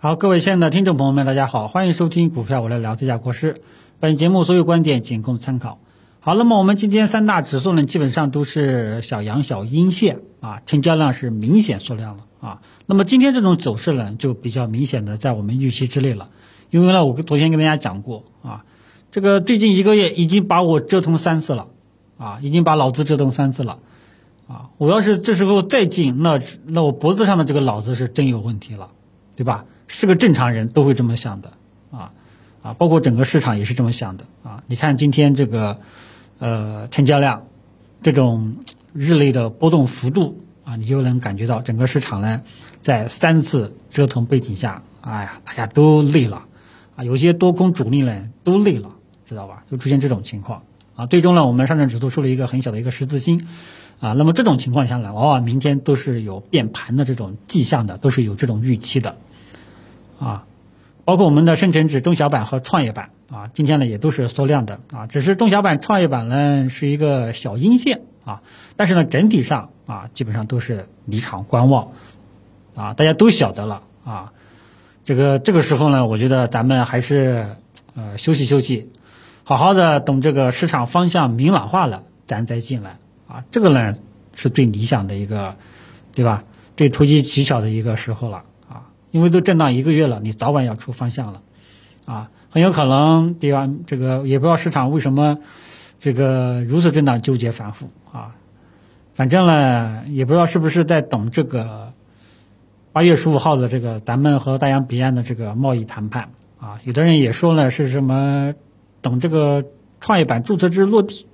好，各位亲爱的听众朋友们，大家好，欢迎收听股票我来聊这家国师。本节目所有观点仅供参考。好，那么我们今天三大指数呢，基本上都是小阳小阴线啊，成交量是明显缩量了啊。那么今天这种走势呢，就比较明显的在我们预期之内了。因为呢，我昨天跟大家讲过啊，这个最近一个月已经把我折腾三次了啊，已经把老子折腾三次了啊。我要是这时候再进，那那我脖子上的这个脑子是真有问题了，对吧？是个正常人都会这么想的，啊，啊，包括整个市场也是这么想的，啊，你看今天这个，呃，成交量，这种日内的波动幅度，啊，你就能感觉到整个市场呢，在三次折腾背景下，哎呀，大家都累了，啊，有些多空主力呢都累了，知道吧？就出现这种情况，啊，最终呢，我们上证指数收了一个很小的一个十字星，啊，那么这种情况下呢，往往明天都是有变盘的这种迹象的，都是有这种预期的。啊，包括我们的深成指、中小板和创业板啊，今天呢也都是缩量的啊，只是中小板、创业板呢是一个小阴线啊，但是呢整体上啊基本上都是离场观望啊，大家都晓得了啊，这个这个时候呢，我觉得咱们还是呃休息休息，好好的等这个市场方向明朗化了，咱再进来啊，这个呢是最理想的一个，对吧？最投机取巧的一个时候了。因为都震荡一个月了，你早晚要出方向了，啊，很有可能，对吧？这个也不知道市场为什么这个如此震荡、纠结、反复啊。反正呢，也不知道是不是在等这个八月十五号的这个咱们和大洋彼岸的这个贸易谈判啊。有的人也说了是什么等这个创业板注册制落地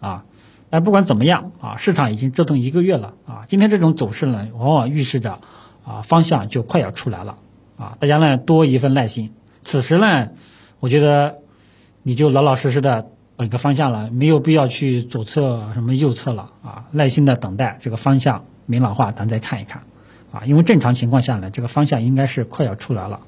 啊。但不管怎么样啊，市场已经折腾一个月了啊。今天这种走势呢，往往预示着。啊，方向就快要出来了，啊，大家呢多一份耐心。此时呢，我觉得你就老老实实的等个方向了，没有必要去左侧什么右侧了，啊，耐心的等待这个方向明朗化，咱再看一看，啊，因为正常情况下呢，这个方向应该是快要出来了，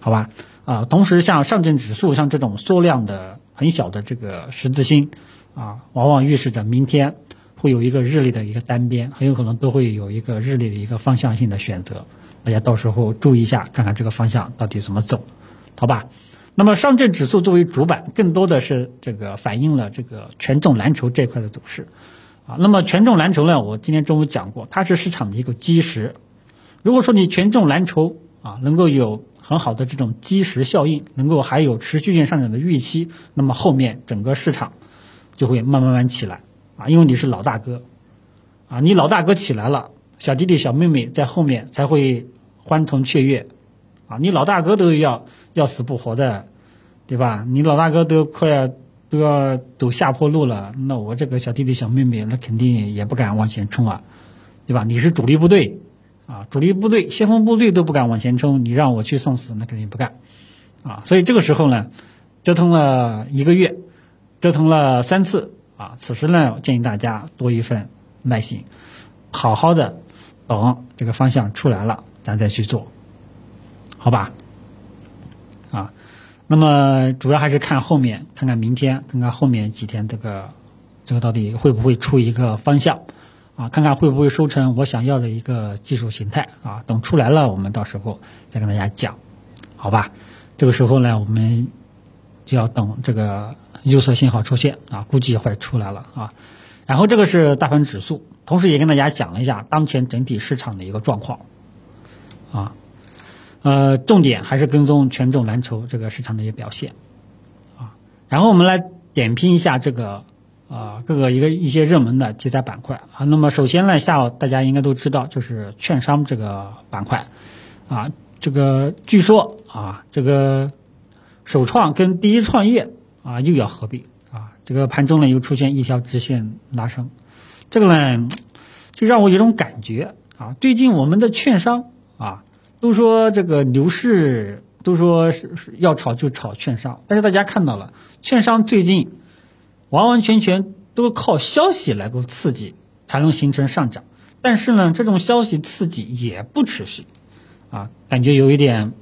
好吧？啊，同时像上证指数像这种缩量的很小的这个十字星，啊，往往预示着明天。会有一个日历的一个单边，很有可能都会有一个日历的一个方向性的选择，大家到时候注意一下，看看这个方向到底怎么走，好吧？那么上证指数作为主板，更多的是这个反映了这个权重蓝筹这块的走势，啊，那么权重蓝筹呢，我今天中午讲过，它是市场的一个基石，如果说你权重蓝筹啊能够有很好的这种基石效应，能够还有持续性上涨的预期，那么后面整个市场就会慢慢慢起来。啊，因为你是老大哥，啊，你老大哥起来了，小弟弟小妹妹在后面才会欢腾雀跃，啊，你老大哥都要要死不活的，对吧？你老大哥都快要都要走下坡路了，那我这个小弟弟小妹妹那肯定也不敢往前冲啊，对吧？你是主力部队，啊，主力部队先锋部队都不敢往前冲，你让我去送死，那肯定不干，啊，所以这个时候呢，折腾了一个月，折腾了三次。啊，此时呢，建议大家多一份耐心，好好的等这个方向出来了，咱再去做，好吧？啊，那么主要还是看后面，看看明天，看看后面几天这个这个到底会不会出一个方向啊？看看会不会收成我想要的一个技术形态啊？等出来了，我们到时候再跟大家讲，好吧？这个时候呢，我们就要等这个。右侧信号出现啊，估计会出来了啊。然后这个是大盘指数，同时也跟大家讲了一下当前整体市场的一个状况啊。呃，重点还是跟踪权重蓝筹这个市场的一个表现啊。然后我们来点评一下这个啊各个一个一些热门的题材板块啊。那么首先呢，下午大家应该都知道，就是券商这个板块啊。这个据说啊，这个首创跟第一创业。啊，又要合并啊！这个盘中呢又出现一条直线拉升，这个呢就让我有种感觉啊，最近我们的券商啊都说这个牛市都说是要炒就炒券商，但是大家看到了，券商最近完完全全都靠消息来够刺激才能形成上涨，但是呢这种消息刺激也不持续啊，感觉有一点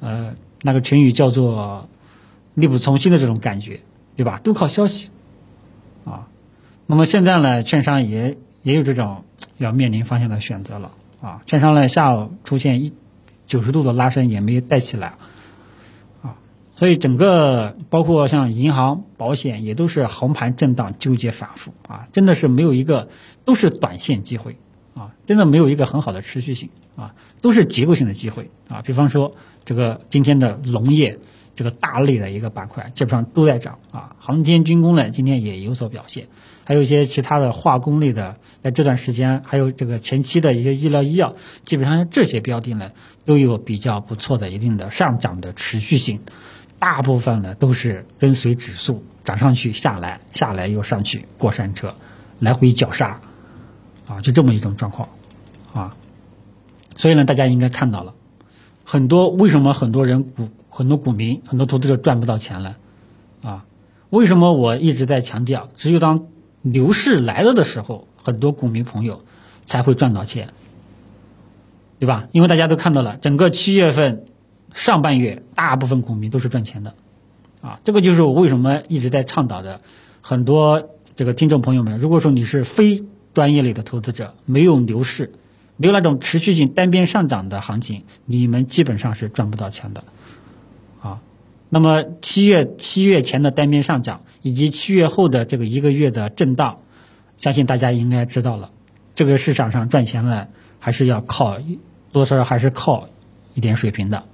呃那个成语叫做。力不从心的这种感觉，对吧？都靠消息，啊，那么现在呢，券商也也有这种要面临方向的选择了，啊，券商呢下午出现一九十度的拉升也没带起来，啊，所以整个包括像银行、保险也都是横盘震荡、纠结反复。啊，真的是没有一个都是短线机会。啊，真的没有一个很好的持续性。啊，都是结构性的机会。啊，比方说这个今天的农业。这个大类的一个板块基本上都在涨啊，航天军工呢今天也有所表现，还有一些其他的化工类的，在这段时间还有这个前期的一些医疗医药，基本上这些标的呢都有比较不错的一定的上涨的持续性，大部分呢都是跟随指数涨上去下来，下来又上去过山车，来回绞杀，啊，就这么一种状况，啊，所以呢大家应该看到了。很多为什么很多人股很多股民很多投资者赚不到钱了，啊？为什么我一直在强调，只有当牛市来了的时候，很多股民朋友才会赚到钱，对吧？因为大家都看到了，整个七月份上半月，大部分股民都是赚钱的，啊，这个就是我为什么一直在倡导的。很多这个听众朋友们，如果说你是非专业类的投资者，没有牛市。没有那种持续性单边上涨的行情，你们基本上是赚不到钱的，啊，那么七月七月前的单边上涨，以及七月后的这个一个月的震荡，相信大家应该知道了，这个市场上赚钱呢，还是要靠多少还是靠一点水平的，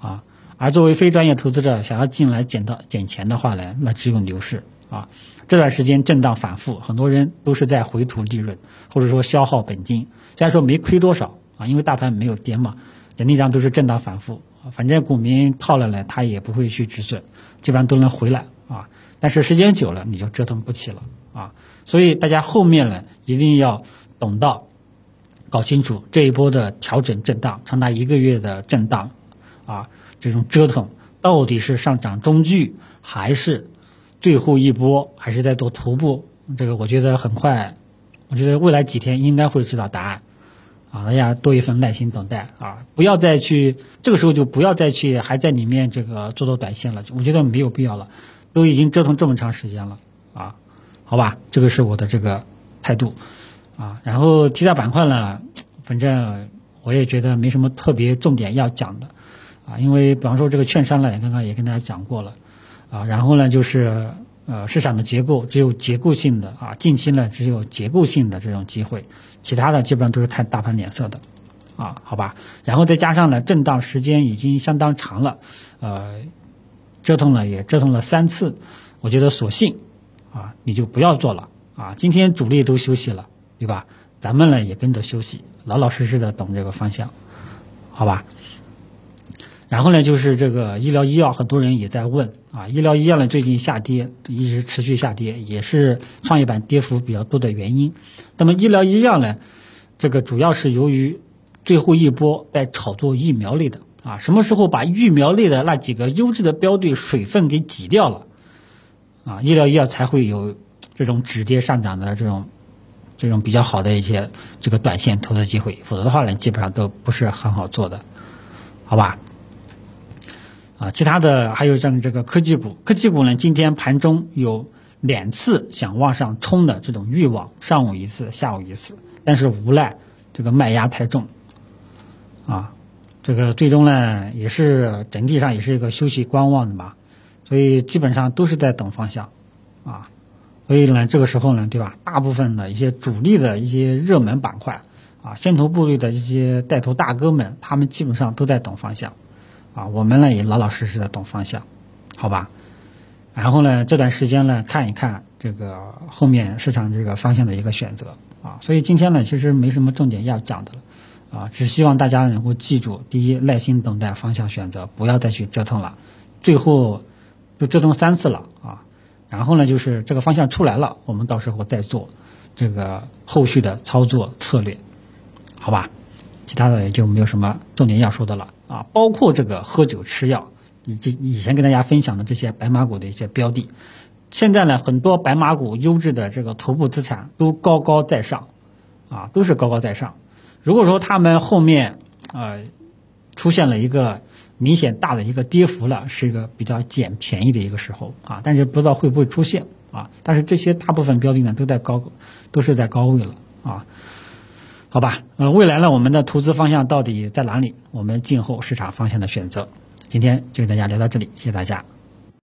啊，而作为非专业投资者想要进来捡到捡钱的话呢，那只有牛市。啊，这段时间震荡反复，很多人都是在回吐利润，或者说消耗本金。虽然说没亏多少啊，因为大盘没有跌嘛，整体上都是震荡反复，反正股民套了呢，他也不会去止损，基本上都能回来啊。但是时间久了，你就折腾不起了啊。所以大家后面呢，一定要懂到，搞清楚这一波的调整震荡，长达一个月的震荡啊，这种折腾到底是上涨中距，还是最后一波，还是在做头部？这个我觉得很快，我觉得未来几天应该会知道答案。啊，大家多一份耐心等待啊！不要再去这个时候就不要再去还在里面这个做做短线了，我觉得没有必要了，都已经折腾这么长时间了啊，好吧，这个是我的这个态度啊。然后题材板块呢，反正我也觉得没什么特别重点要讲的啊，因为比方说这个券商呢，刚刚也跟大家讲过了啊，然后呢就是呃市场的结构只有结构性的啊，近期呢只有结构性的这种机会。其他的基本上都是看大盘脸色的，啊，好吧，然后再加上呢，震荡时间已经相当长了，呃，折腾了也折腾了三次，我觉得索性，啊，你就不要做了，啊，今天主力都休息了，对吧？咱们呢也跟着休息，老老实实的等这个方向，好吧？然后呢，就是这个医疗医药，很多人也在问，啊，医疗医药呢最近下跌，一直持续下跌，也是创业板跌幅比较多的原因。那么医疗医药呢，这个主要是由于最后一波在炒作疫苗类的，啊，什么时候把疫苗类的那几个优质的标的水分给挤掉了，啊，医疗医药才会有这种止跌上涨的这种这种比较好的一些这个短线投资机会，否则的话呢，基本上都不是很好做的，好吧？啊，其他的还有像这个科技股，科技股呢，今天盘中有两次想往上冲的这种欲望，上午一次，下午一次，但是无奈这个卖压太重，啊，这个最终呢也是整体上也是一个休息观望的嘛，所以基本上都是在等方向，啊，所以呢这个时候呢，对吧？大部分的一些主力的一些热门板块，啊，先头部队的一些带头大哥们，他们基本上都在等方向。啊，我们呢也老老实实的懂方向，好吧？然后呢，这段时间呢看一看这个后面市场这个方向的一个选择啊。所以今天呢，其实没什么重点要讲的了啊，只希望大家能够记住：第一，耐心等待方向选择，不要再去折腾了。最后都折腾三次了啊。然后呢，就是这个方向出来了，我们到时候再做这个后续的操作策略，好吧？其他的也就没有什么重点要说的了。啊，包括这个喝酒吃药，以及以前跟大家分享的这些白马股的一些标的，现在呢，很多白马股优质的这个头部资产都高高在上，啊，都是高高在上。如果说他们后面呃出现了一个明显大的一个跌幅了，是一个比较捡便宜的一个时候啊，但是不知道会不会出现啊。但是这些大部分标的呢都在高，都是在高位了啊。好吧，呃，未来呢，我们的投资方向到底在哪里？我们静候市场方向的选择。今天就跟大家聊到这里，谢谢大家。